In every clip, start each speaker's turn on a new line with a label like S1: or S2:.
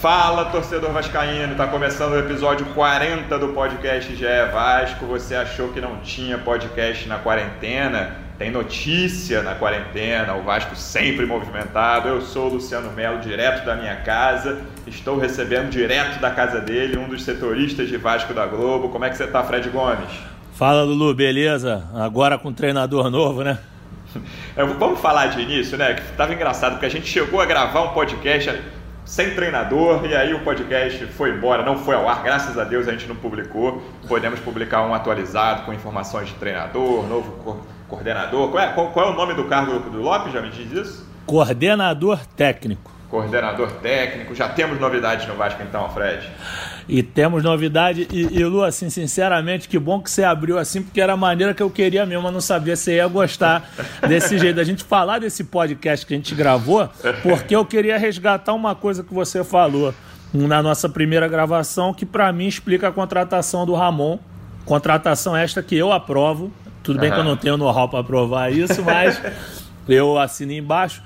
S1: Fala, torcedor vascaíno, tá começando o episódio 40 do podcast GE Vasco. Você achou que não tinha podcast na quarentena? Tem notícia na quarentena, o Vasco sempre movimentado. Eu sou o Luciano Melo, direto da minha casa. Estou recebendo direto da casa dele um dos setoristas de Vasco da Globo. Como é que você tá, Fred Gomes?
S2: Fala, Lulu, beleza? Agora com um treinador novo, né?
S1: Vamos falar de início, né? Que tava engraçado, porque a gente chegou a gravar um podcast sem treinador e aí o podcast foi embora, não foi ao ar, graças a Deus a gente não publicou. Podemos publicar um atualizado com informações de treinador, novo coordenador. Qual é, qual, qual é o nome do cargo do Lopes? Já me diz isso?
S2: Coordenador técnico.
S1: Coordenador técnico. Já temos novidades no Vasco então, Fred?
S2: E temos novidade. E, e, Lu, assim, sinceramente, que bom que você abriu assim, porque era a maneira que eu queria mesmo, mas não sabia se ia gostar desse jeito. A gente falar desse podcast que a gente gravou, porque eu queria resgatar uma coisa que você falou na nossa primeira gravação, que para mim explica a contratação do Ramon. Contratação esta que eu aprovo. Tudo bem uhum. que eu não tenho know-how para aprovar isso, mas eu assino embaixo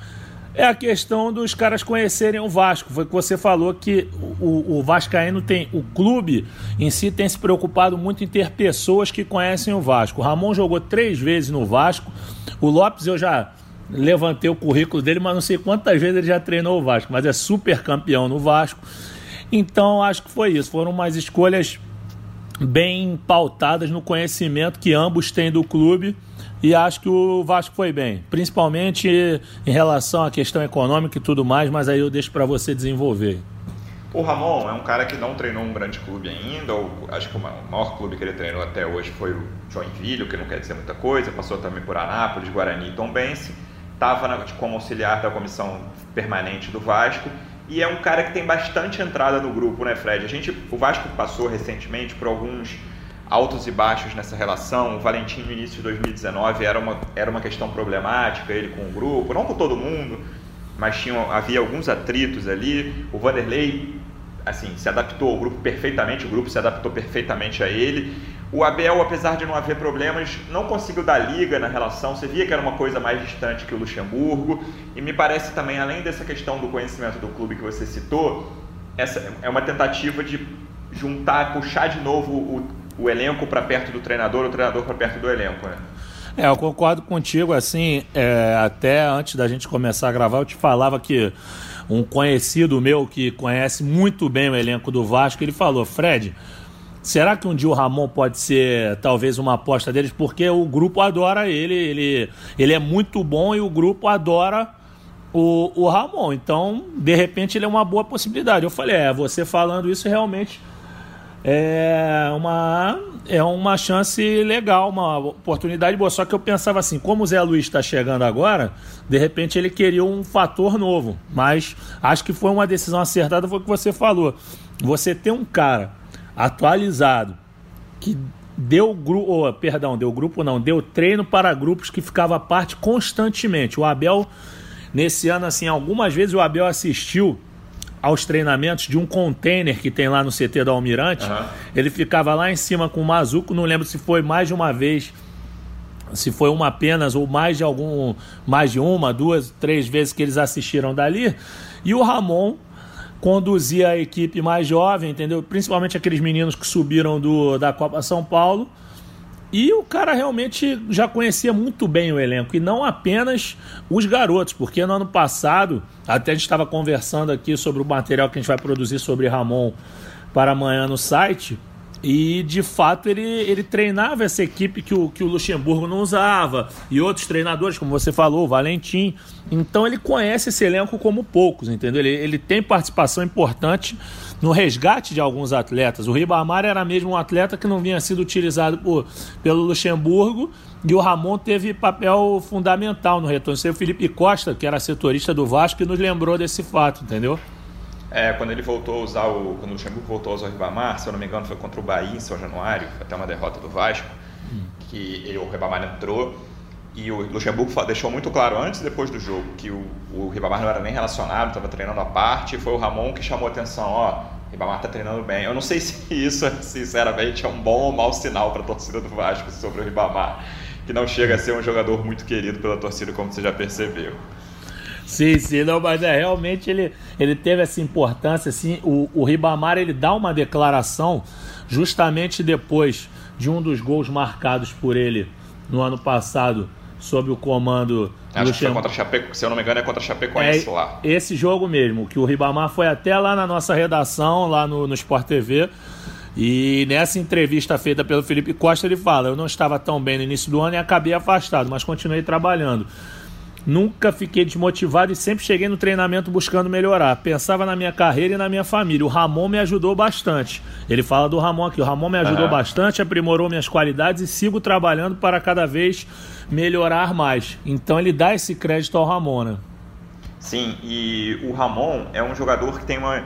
S2: é a questão dos caras conhecerem o Vasco. Foi que você falou que o, o Vascaíno tem. O clube em si tem se preocupado muito em ter pessoas que conhecem o Vasco. O Ramon jogou três vezes no Vasco. O Lopes eu já levantei o currículo dele, mas não sei quantas vezes ele já treinou o Vasco, mas é super campeão no Vasco. Então acho que foi isso. Foram umas escolhas bem pautadas no conhecimento que ambos têm do clube e acho que o Vasco foi bem, principalmente em relação à questão econômica e tudo mais, mas aí eu deixo para você desenvolver.
S1: O Ramon é um cara que não treinou um grande clube ainda, ou acho que o maior clube que ele treinou até hoje foi o Joinville, que não quer dizer muita coisa, passou também por Anápolis, Guarani e Tombense, estava como auxiliar da comissão permanente do Vasco, e é um cara que tem bastante entrada no grupo, né, Fred? A gente, o Vasco passou recentemente por alguns altos e baixos nessa relação. O Valentim, no início de 2019, era uma, era uma questão problemática, ele com o grupo, não com todo mundo, mas tinha, havia alguns atritos ali. O Vanderlei assim, se adaptou ao grupo perfeitamente, o grupo se adaptou perfeitamente a ele. O Abel, apesar de não haver problemas, não conseguiu dar liga na relação. Você via que era uma coisa mais distante que o Luxemburgo. E me parece também, além dessa questão do conhecimento do clube que você citou, essa é uma tentativa de juntar, puxar de novo o, o elenco para perto do treinador, o treinador para perto do elenco, né?
S2: É, eu concordo contigo, assim, é, até antes da gente começar a gravar, eu te falava que um conhecido meu que conhece muito bem o elenco do Vasco, ele falou, Fred, será que um dia o Ramon pode ser talvez uma aposta deles? Porque o grupo adora ele, ele, ele é muito bom e o grupo adora o, o Ramon. Então, de repente, ele é uma boa possibilidade. Eu falei, é, você falando isso realmente é uma, é uma chance legal, uma oportunidade boa. Só que eu pensava assim, como o Zé Luiz está chegando agora, de repente ele queria um fator novo. Mas acho que foi uma decisão acertada, foi o que você falou. Você ter um cara atualizado que deu grupo, oh, perdão, deu grupo não, deu treino para grupos que ficava parte constantemente. O Abel, nesse ano, assim, algumas vezes o Abel assistiu aos treinamentos de um container que tem lá no CT da Almirante. Uhum. Ele ficava lá em cima com o Mazuco, não lembro se foi mais de uma vez, se foi uma apenas ou mais de algum, mais de uma, duas, três vezes que eles assistiram dali. E o Ramon conduzia a equipe mais jovem, entendeu? Principalmente aqueles meninos que subiram do, da Copa São Paulo e o cara realmente já conhecia muito bem o elenco, e não apenas os garotos, porque no ano passado, até a gente estava conversando aqui sobre o material que a gente vai produzir sobre Ramon para amanhã no site. E de fato ele, ele treinava essa equipe que o, que o Luxemburgo não usava, e outros treinadores, como você falou, o Valentim. Então ele conhece esse elenco como poucos, entendeu? Ele, ele tem participação importante no resgate de alguns atletas. O Ribamar era mesmo um atleta que não vinha sido utilizado por, pelo Luxemburgo, e o Ramon teve papel fundamental no retorno. O Felipe Costa, que era setorista do Vasco, nos lembrou desse fato, entendeu?
S1: É, quando ele voltou a usar o. Quando o Luxemburgo voltou a usar o Ribamar, se eu não me engano, foi contra o Bahia em São Januário, até uma derrota do Vasco. Hum. que ele, o Ribamar entrou e o Luxemburgo deixou muito claro antes e depois do jogo que o, o Ribamar não era nem relacionado, estava treinando à parte. Foi o Ramon que chamou a atenção: ó, Ribamar está treinando bem. Eu não sei se isso, sinceramente, é um bom ou mau sinal para a torcida do Vasco sobre o Ribamar, que não chega a ser um jogador muito querido pela torcida, como você já percebeu.
S2: Sim, sim, não, mas é, realmente ele, ele teve essa importância, assim, o, o Ribamar ele dá uma declaração justamente depois de um dos gols marcados por ele no ano passado sob o comando
S1: Acho do que foi contra Chapeco, se eu não me engano é contra Chapecoense
S2: é
S1: lá.
S2: Esse jogo mesmo, que o Ribamar foi até lá na nossa redação, lá no, no Sport TV, e nessa entrevista feita pelo Felipe Costa, ele fala: Eu não estava tão bem no início do ano e acabei afastado, mas continuei trabalhando. Nunca fiquei desmotivado e sempre cheguei no treinamento buscando melhorar. Pensava na minha carreira e na minha família. O Ramon me ajudou bastante. Ele fala do Ramon aqui. O Ramon me ajudou uhum. bastante, aprimorou minhas qualidades e sigo trabalhando para cada vez melhorar mais. Então ele dá esse crédito ao Ramon, né?
S1: Sim, e o Ramon é um jogador que tem uma.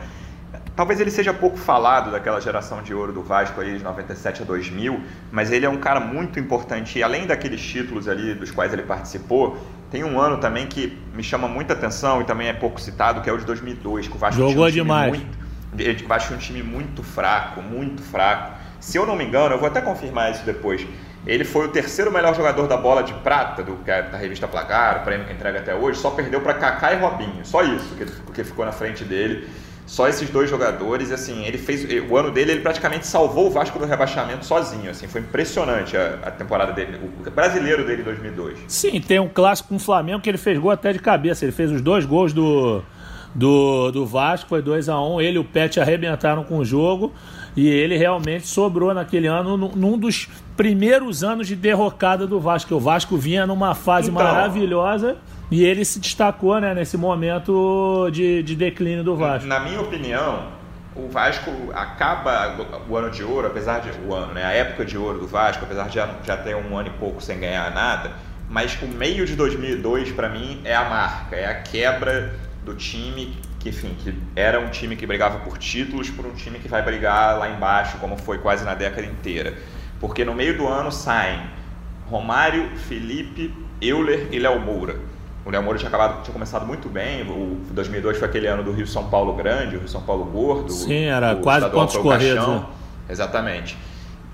S1: Talvez ele seja pouco falado daquela geração de ouro do Vasco aí de 97 a 2000, mas ele é um cara muito importante. E além daqueles títulos ali dos quais ele participou, tem um ano também que me chama muita atenção e também é pouco citado, que é o de 2002, que o Vasco
S2: Jogou um demais.
S1: Muito, o Vasco tinha um time muito fraco, muito fraco. Se eu não me engano, eu vou até confirmar isso depois. Ele foi o terceiro melhor jogador da bola de prata do, é da revista Placar, o prêmio que entrega até hoje, só perdeu para Kaká e Robinho. Só isso, porque ficou na frente dele. Só esses dois jogadores, assim, ele fez o ano dele, ele praticamente salvou o Vasco do rebaixamento sozinho, assim, foi impressionante a, a temporada dele, o brasileiro dele em 2002.
S2: Sim, tem um clássico com o Flamengo que ele fez gol até de cabeça, ele fez os dois gols do do, do Vasco, foi 2 a 1 um, ele e o Pet arrebentaram com o jogo e ele realmente sobrou naquele ano num dos primeiros anos de derrocada do Vasco, o Vasco vinha numa fase então, maravilhosa e ele se destacou né, nesse momento de, de declínio do Vasco.
S1: Na minha opinião, o Vasco acaba o ano de ouro, apesar de o ano, né, a época de ouro do Vasco, apesar de já, já ter um ano e pouco sem ganhar nada, mas o meio de 2002 para mim é a marca, é a quebra do time que, enfim, que era um time que brigava por títulos por um time que vai brigar lá embaixo, como foi quase na década inteira. Porque no meio do ano saem Romário, Felipe, Euler e Léo Moura o Léo Moura tinha, acabado, tinha começado muito bem. O 2002 foi aquele ano do Rio São Paulo grande, o Rio São Paulo gordo.
S2: Sim, era quase pontos corridos. Né?
S1: Exatamente.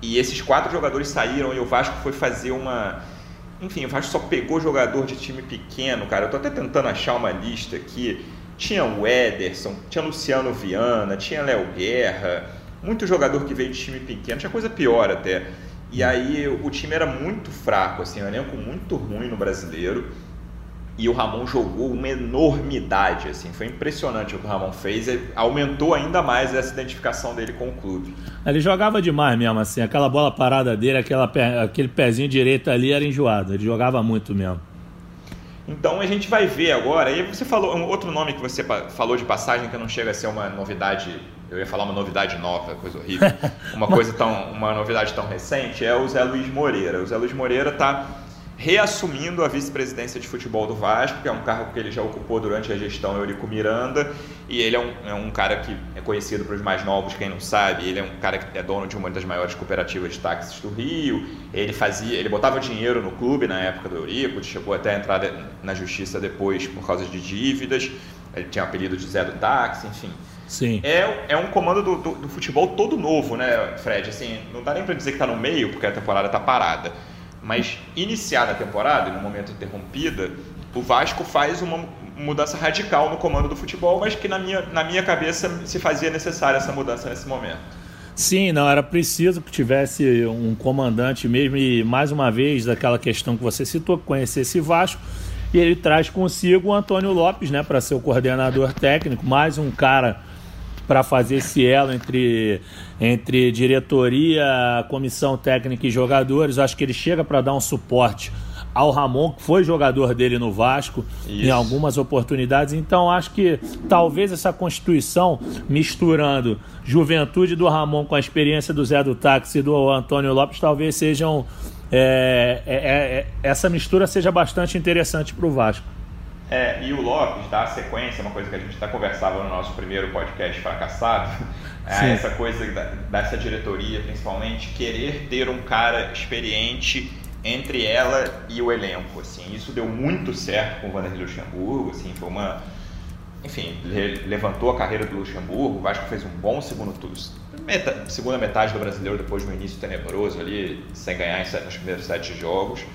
S1: E esses quatro jogadores saíram e o Vasco foi fazer uma. Enfim, o Vasco só pegou jogador de time pequeno, cara. Eu tô até tentando achar uma lista aqui. Tinha o Ederson, tinha Luciano Viana, tinha Léo Guerra, muito jogador que veio de time pequeno, tinha coisa pior até. E aí o time era muito fraco, assim, um elenco muito ruim no brasileiro e o Ramon jogou uma enormidade, assim, foi impressionante o que o Ramon fez, aumentou ainda mais essa identificação dele com o clube.
S2: Ele jogava demais mesmo, assim, aquela bola parada dele, aquela, aquele pezinho direito ali era enjoado, ele jogava muito mesmo.
S1: Então a gente vai ver agora, e você falou, um outro nome que você falou de passagem que não chega a ser uma novidade, eu ia falar uma novidade nova, coisa horrível, uma coisa tão, uma novidade tão recente, é o Zé Luiz Moreira. O Zé Luiz Moreira está reassumindo a vice-presidência de futebol do Vasco, que é um cargo que ele já ocupou durante a gestão Eurico Miranda, e ele é um, é um cara que é conhecido para os mais novos, quem não sabe, ele é um cara que é dono de uma das maiores cooperativas de táxis do Rio, ele fazia, ele botava dinheiro no clube na época do Eurico, chegou até a entrar na justiça depois por causa de dívidas, ele tinha o apelido de Zé do Táxi, enfim.
S2: Sim.
S1: É, é um comando do, do, do futebol todo novo, né, Fred? Assim, não dá nem para dizer que está no meio, porque a temporada está parada mas iniciada a temporada, no momento interrompida, o Vasco faz uma mudança radical no comando do futebol, mas que na minha, na minha cabeça se fazia necessária essa mudança nesse momento.
S2: Sim, não, era preciso que tivesse um comandante mesmo, e mais uma vez, daquela questão que você citou, que conhecesse Vasco, e ele traz consigo o Antônio Lopes, né, para ser o coordenador técnico, mais um cara para fazer esse elo entre, entre diretoria, comissão técnica e jogadores. Acho que ele chega para dar um suporte ao Ramon, que foi jogador dele no Vasco Isso. em algumas oportunidades. Então acho que talvez essa constituição, misturando juventude do Ramon com a experiência do Zé do Táxi e do Antônio Lopes, talvez sejam. É, é, é, essa mistura seja bastante interessante para o Vasco.
S1: É, e o Lopes dá sequência, uma coisa que a gente até conversava no nosso primeiro podcast fracassado, é essa coisa da, dessa diretoria, principalmente, querer ter um cara experiente entre ela e o elenco. Assim, isso deu muito certo com o Vanderlei Luxemburgo. Assim, foi uma, enfim, levantou a carreira do Luxemburgo. O Vasco fez um bom segundo turno, meta, segunda metade do brasileiro depois de um início tenebroso ali, sem ganhar nos primeiros sete jogos.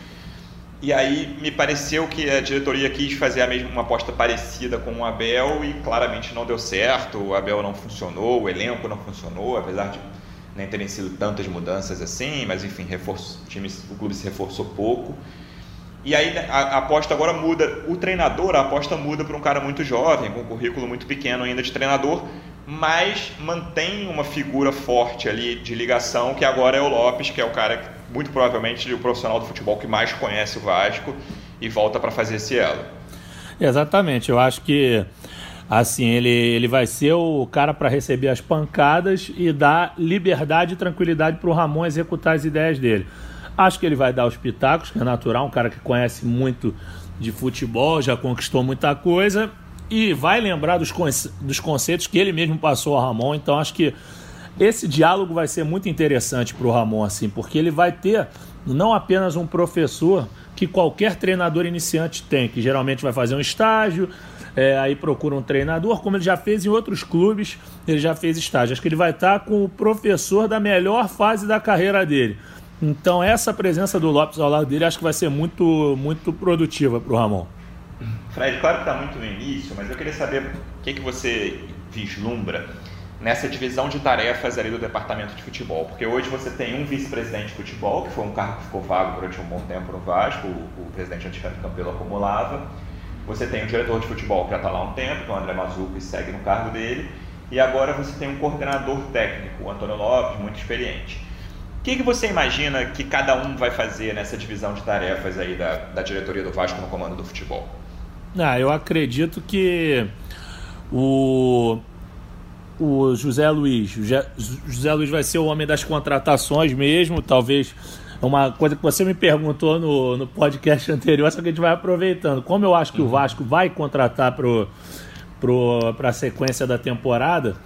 S1: E aí me pareceu que a diretoria quis fazer a mesma uma aposta parecida com o Abel e claramente não deu certo. O Abel não funcionou, o elenco não funcionou, apesar de nem terem sido tantas mudanças assim, mas enfim, reforço, o, time, o clube se reforçou pouco. E aí né, a, aposta agora muda. O treinador, a aposta muda para um cara muito jovem, com um currículo muito pequeno ainda de treinador, mas mantém uma figura forte ali de ligação, que agora é o Lopes, que é o cara, muito provavelmente, o profissional do futebol que mais conhece o Vasco e volta para fazer esse elo.
S2: Exatamente, eu acho que assim ele, ele vai ser o cara para receber as pancadas e dar liberdade e tranquilidade para o Ramon executar as ideias dele. Acho que ele vai dar os pitacos, que é natural, um cara que conhece muito de futebol, já conquistou muita coisa e vai lembrar dos, conce dos conceitos que ele mesmo passou ao Ramon. Então acho que esse diálogo vai ser muito interessante para o Ramon, assim, porque ele vai ter não apenas um professor que qualquer treinador iniciante tem, que geralmente vai fazer um estágio, é, aí procura um treinador, como ele já fez em outros clubes, ele já fez estágio. Acho que ele vai estar com o professor da melhor fase da carreira dele. Então essa presença do Lopes ao lado dele acho que vai ser muito, muito produtiva para o Ramon.
S1: Fred, claro que está muito no início, mas eu queria saber o que, que você vislumbra nessa divisão de tarefas ali do departamento de futebol. Porque hoje você tem um vice-presidente de futebol, que foi um cargo que ficou vago durante um bom tempo no Vasco, o, o presidente Anticampo Campelo acumulava. Você tem o diretor de futebol que já está lá há um tempo, que é o André Mazuco, e segue no cargo dele. E agora você tem um coordenador técnico, o Antônio Lopes, muito experiente. O que, que você imagina que cada um vai fazer nessa divisão de tarefas aí da, da diretoria do Vasco no comando do futebol?
S2: Ah, eu acredito que o, o José Luiz, José Luiz vai ser o homem das contratações mesmo, talvez uma coisa que você me perguntou no, no podcast anterior, só que a gente vai aproveitando. Como eu acho que o uhum. Vasco vai contratar para pro, pro, a sequência da temporada,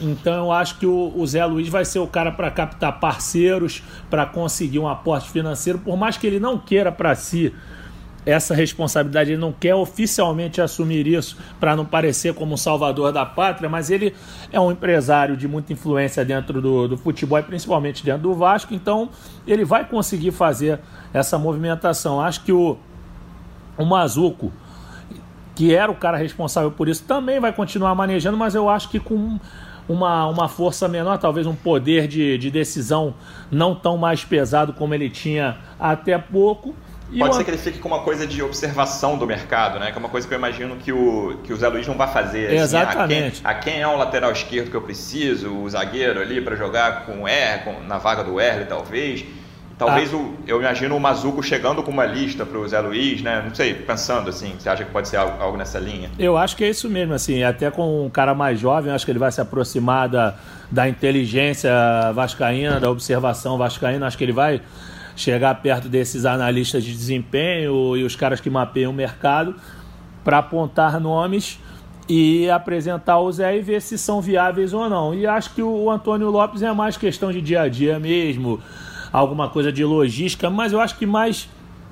S2: então eu acho que o, o Zé Luiz vai ser o cara para captar parceiros, para conseguir um aporte financeiro, por mais que ele não queira para si essa responsabilidade, ele não quer oficialmente assumir isso para não parecer como um salvador da pátria, mas ele é um empresário de muita influência dentro do, do futebol e principalmente dentro do Vasco, então ele vai conseguir fazer essa movimentação. Acho que o, o Mazuco, que era o cara responsável por isso, também vai continuar manejando, mas eu acho que com uma, uma força menor, talvez um poder de, de decisão não tão mais pesado como ele tinha até pouco.
S1: E Pode uma... ser que ele fique com uma coisa de observação do mercado, né? Que é uma coisa que eu imagino que o, que o Zé Luiz não vai fazer. Assim,
S2: Exatamente.
S1: A quem, a quem, é o lateral esquerdo que eu preciso, o zagueiro ali para jogar com o R, com, na vaga do R, talvez. Talvez ah. o, eu imagino o Mazuco chegando com uma lista para o Zé Luiz, né? Não sei, pensando assim, você acha que pode ser algo, algo, nessa linha?
S2: Eu acho que é isso mesmo, assim, até com um cara mais jovem, acho que ele vai se aproximar da, da inteligência vascaína, da observação vascaína, acho que ele vai chegar perto desses analistas de desempenho e os caras que mapeiam o mercado para apontar nomes e apresentar o Zé e ver se são viáveis ou não. E acho que o Antônio Lopes é mais questão de dia a dia mesmo, alguma coisa de logística, mas eu acho que mais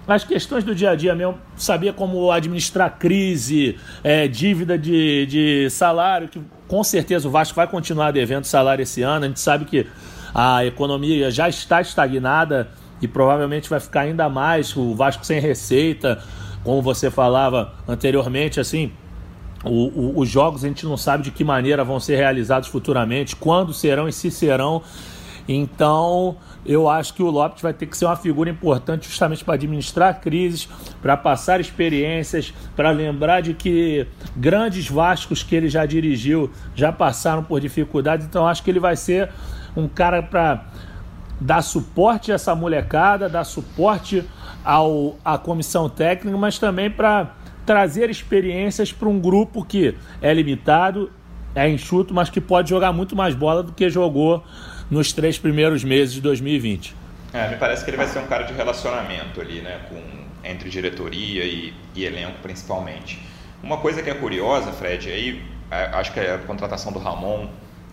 S2: as questões do dia a dia mesmo, sabia como administrar crise, é, dívida de, de salário, que com certeza o Vasco vai continuar devendo salário esse ano. A gente sabe que a economia já está estagnada e provavelmente vai ficar ainda mais. O Vasco sem receita, como você falava anteriormente, assim. O, o, os jogos a gente não sabe de que maneira vão ser realizados futuramente, quando serão e se serão. Então, eu acho que o Lopes vai ter que ser uma figura importante justamente para administrar crises, para passar experiências, para lembrar de que grandes Vascos que ele já dirigiu já passaram por dificuldades. Então, acho que ele vai ser um cara para dar suporte a essa molecada, dar suporte ao, à comissão técnica, mas também para trazer experiências para um grupo que é limitado, é enxuto, mas que pode jogar muito mais bola do que jogou nos três primeiros meses de 2020.
S1: É, me parece que ele vai ser um cara de relacionamento ali, né, com, entre diretoria e, e elenco principalmente. Uma coisa que é curiosa, Fred, aí acho que a contratação do Ramon,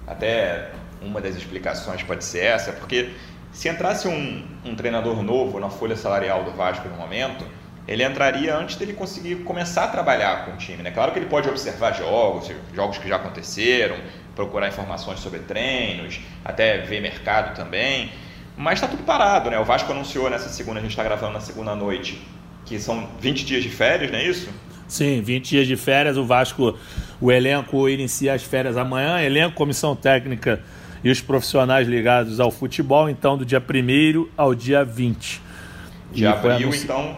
S1: até uma das explicações pode ser essa, porque Se entrasse um, um treinador novo na folha salarial do Vasco no momento, ele entraria antes dele conseguir começar a trabalhar com o time. Né? Claro que ele pode observar jogos, jogos que já aconteceram, procurar informações sobre treinos, até ver mercado também, mas está tudo parado. Né? O Vasco anunciou nessa segunda, a gente está gravando na segunda noite, que são 20 dias de férias, não é isso?
S2: Sim, 20 dias de férias. O Vasco, o elenco inicia as férias amanhã. Elenco, comissão técnica e os profissionais ligados ao futebol, então do dia 1 ao dia 20.
S1: De abril, então,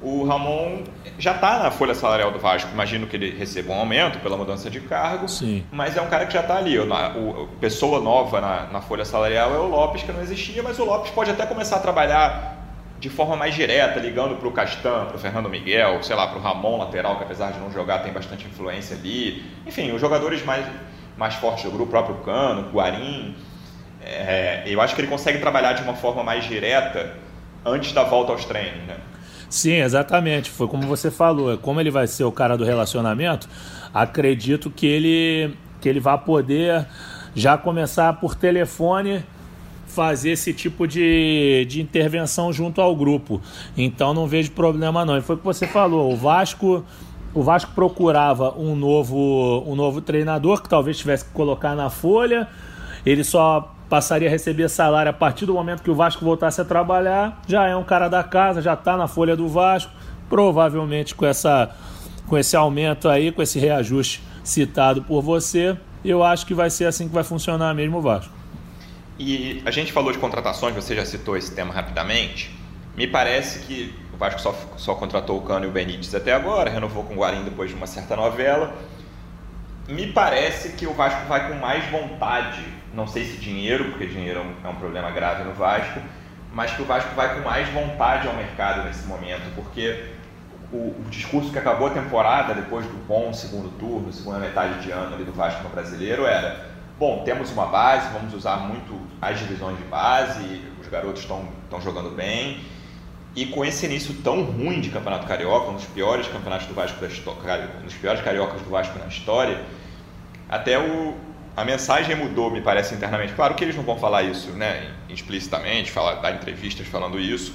S1: o Ramon já está na folha salarial do Vasco. Imagino que ele receba um aumento pela mudança de cargo,
S2: Sim.
S1: mas é um cara que já está ali. O, o, pessoa nova na, na folha salarial é o Lopes, que não existia, mas o Lopes pode até começar a trabalhar de forma mais direta, ligando para o Castan, para o Fernando Miguel, sei lá, para o Ramon, lateral, que apesar de não jogar tem bastante influência ali. Enfim, os jogadores mais mais fortes do grupo, o próprio Cano, Guarim. É, eu acho que ele consegue trabalhar de uma forma mais direta antes da volta aos treinos, né?
S2: Sim, exatamente. Foi como você falou. Como ele vai ser o cara do relacionamento, acredito que ele, que ele vai poder já começar por telefone fazer esse tipo de, de intervenção junto ao grupo. Então não vejo problema não. E foi o que você falou. O Vasco o Vasco procurava um novo, um novo treinador que talvez tivesse que colocar na folha. Ele só passaria a receber salário a partir do momento que o Vasco voltasse a trabalhar. Já é um cara da casa, já está na folha do Vasco. Provavelmente com, essa, com esse aumento aí, com esse reajuste citado por você, eu acho que vai ser assim que vai funcionar mesmo o Vasco.
S1: E a gente falou de contratações, você já citou esse tema rapidamente. Me parece que Vasco só, só contratou o Cano e o Benítez até agora, renovou com o Guarim depois de uma certa novela. Me parece que o Vasco vai com mais vontade, não sei se dinheiro, porque dinheiro é um, é problema grave no Vasco, mas que o Vasco vai com mais vontade ao mercado nesse momento, porque o, o, discurso que acabou a temporada, depois do bom segundo turno, segunda metade de ano ali do Vasco no brasileiro, era: bom, temos uma base, vamos usar muito as divisões de base, os garotos estão jogando bem e com esse início tão ruim de Campeonato Carioca, um dos piores campeonatos do Vasco da história, um dos piores cariocas do Vasco na história, até o, a mensagem mudou, me parece, internamente. Claro que eles não vão falar isso né, explicitamente, falar, dar entrevistas falando isso,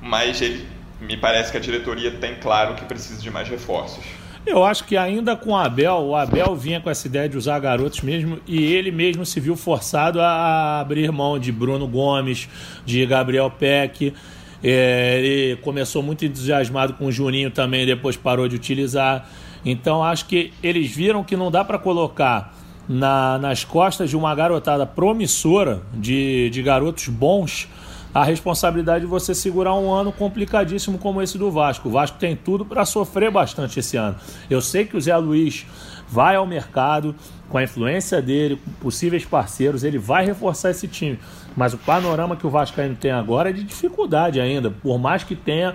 S1: mas ele, me parece que a diretoria tem claro que precisa de mais reforços.
S2: Eu acho que ainda com o Abel, o Abel vinha com essa ideia de usar garotos mesmo e ele mesmo se viu forçado a abrir mão de Bruno Gomes, de Gabriel Peck. É, ele começou muito entusiasmado com o Juninho também, depois parou de utilizar. Então acho que eles viram que não dá para colocar na, nas costas de uma garotada promissora, de, de garotos bons, a responsabilidade de você segurar um ano complicadíssimo como esse do Vasco. O Vasco tem tudo para sofrer bastante esse ano. Eu sei que o Zé Luiz vai ao mercado com a influência dele, com possíveis parceiros, ele vai reforçar esse time. Mas o panorama que o Vascaíno tem agora é de dificuldade ainda, por mais que tenha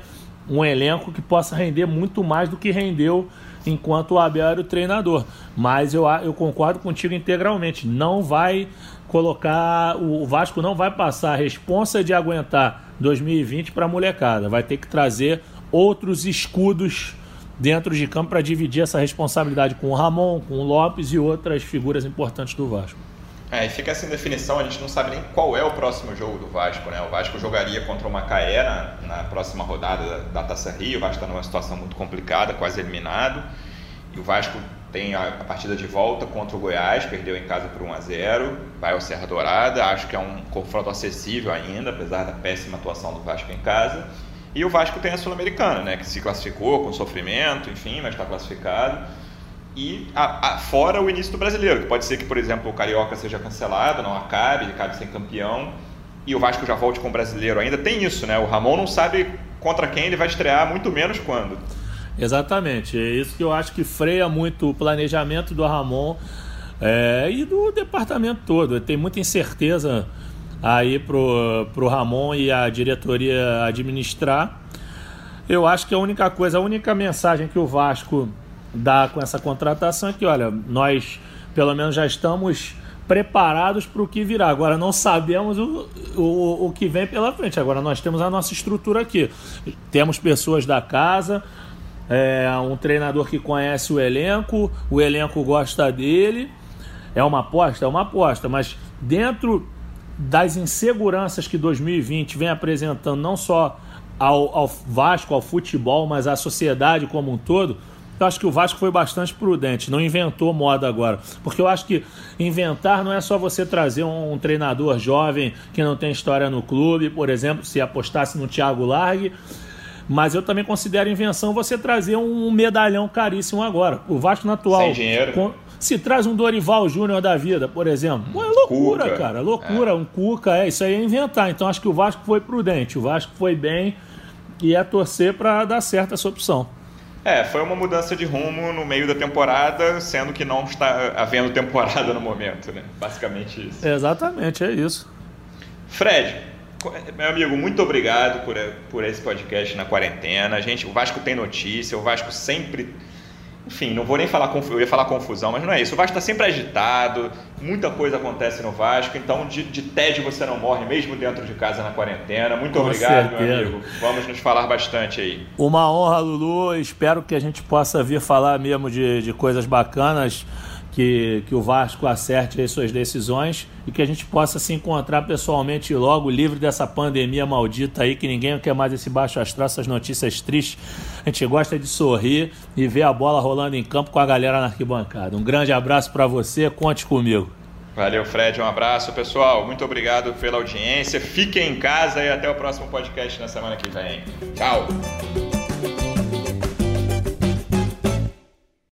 S2: um elenco que possa render muito mais do que rendeu enquanto o Abel era o treinador. Mas eu, eu concordo contigo integralmente. Não vai colocar. O Vasco não vai passar a responsa de aguentar 2020 para a molecada. Vai ter que trazer outros escudos dentro de campo para dividir essa responsabilidade com o Ramon, com o Lopes e outras figuras importantes do Vasco.
S1: É, e fica sem definição, a gente não sabe nem qual é o próximo jogo do Vasco, né? O Vasco jogaria contra o Macaé na, na próxima rodada da, da Taça Rio, o Vasco está numa situação muito complicada, quase eliminado. E o Vasco tem a, a, partida de volta contra o Goiás, perdeu em casa por 1 a 0 vai ao Serra Dourada, acho que é um confronto acessível ainda, apesar da péssima atuação do Vasco em casa. E o Vasco tem a Sul-Americana, né, que se classificou com sofrimento, enfim, mas está classificado e a, a, fora o início do brasileiro, que pode ser que, por exemplo, o Carioca seja cancelado, não acabe, ele acabe sem campeão, e o Vasco já volte com o brasileiro ainda. Tem isso, né? O Ramon não sabe contra quem ele vai estrear, muito menos quando.
S2: Exatamente, é isso que eu acho que freia muito o planejamento do Ramon é, e do departamento todo. Tem muita incerteza aí pro, pro Ramon e a diretoria administrar. Eu acho que a única coisa, a única mensagem que o Vasco dá com essa contratação é que, olha, nós pelo menos já estamos preparados para o que virá. Agora não sabemos o, o, o que vem pela frente. Agora nós temos a nossa estrutura aqui. Temos pessoas da casa, é, um treinador que conhece o elenco, o elenco gosta dele. É uma aposta? É uma aposta, mas dentro das inseguranças que 2020 vem apresentando, não só ao, ao Vasco, ao futebol, mas à sociedade como um todo, eu acho que o Vasco foi bastante prudente, não inventou moda agora. Porque eu acho que inventar não é só você trazer um, um treinador jovem que não tem história no clube, por exemplo, se apostasse no Thiago Largue. Mas eu também considero invenção você trazer um medalhão caríssimo agora. O Vasco na atual.
S1: Sem dinheiro. Com,
S2: se traz um Dorival Júnior da vida, por exemplo. é loucura, Cuca. cara. Loucura. É. Um Cuca, é isso aí é inventar. Então acho que o Vasco foi prudente. O Vasco foi bem e é torcer para dar certo essa opção.
S1: É, foi uma mudança de rumo no meio da temporada, sendo que não está havendo temporada no momento, né? Basicamente isso.
S2: Exatamente, é isso.
S1: Fred, meu amigo, muito obrigado por, por esse podcast na quarentena. A gente, o Vasco tem notícia, o Vasco sempre enfim, não vou nem falar, eu ia falar confusão, mas não é isso. O Vasco está sempre agitado, muita coisa acontece no Vasco, então de, de tédio você não morre, mesmo dentro de casa na quarentena. Muito Com obrigado, certeza. meu amigo. Vamos nos falar bastante aí.
S2: Uma honra, Lulu. Espero que a gente possa vir falar mesmo de, de coisas bacanas que, que o Vasco acerte as suas decisões e que a gente possa se encontrar pessoalmente logo, livre dessa pandemia maldita aí, que ninguém quer mais esse baixo astral, essas notícias tristes. A gente gosta de sorrir e ver a bola rolando em campo com a galera na arquibancada. Um grande abraço para você, conte comigo.
S1: Valeu, Fred. Um abraço, pessoal. Muito obrigado pela audiência. Fiquem em casa e até o próximo podcast na semana que vem. Tchau.